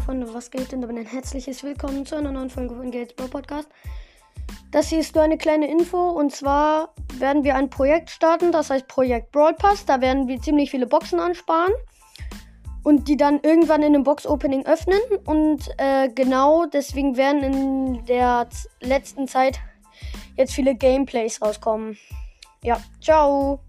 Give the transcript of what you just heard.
Freunde, was geht denn? Damit ein herzliches Willkommen zu einer neuen Folge von Gates Bro Podcast. Das hier ist nur eine kleine Info und zwar werden wir ein Projekt starten, das heißt Projekt Brawl Pass. Da werden wir ziemlich viele Boxen ansparen und die dann irgendwann in einem Box-Opening öffnen. Und äh, genau deswegen werden in der letzten Zeit jetzt viele Gameplays rauskommen. Ja, ciao!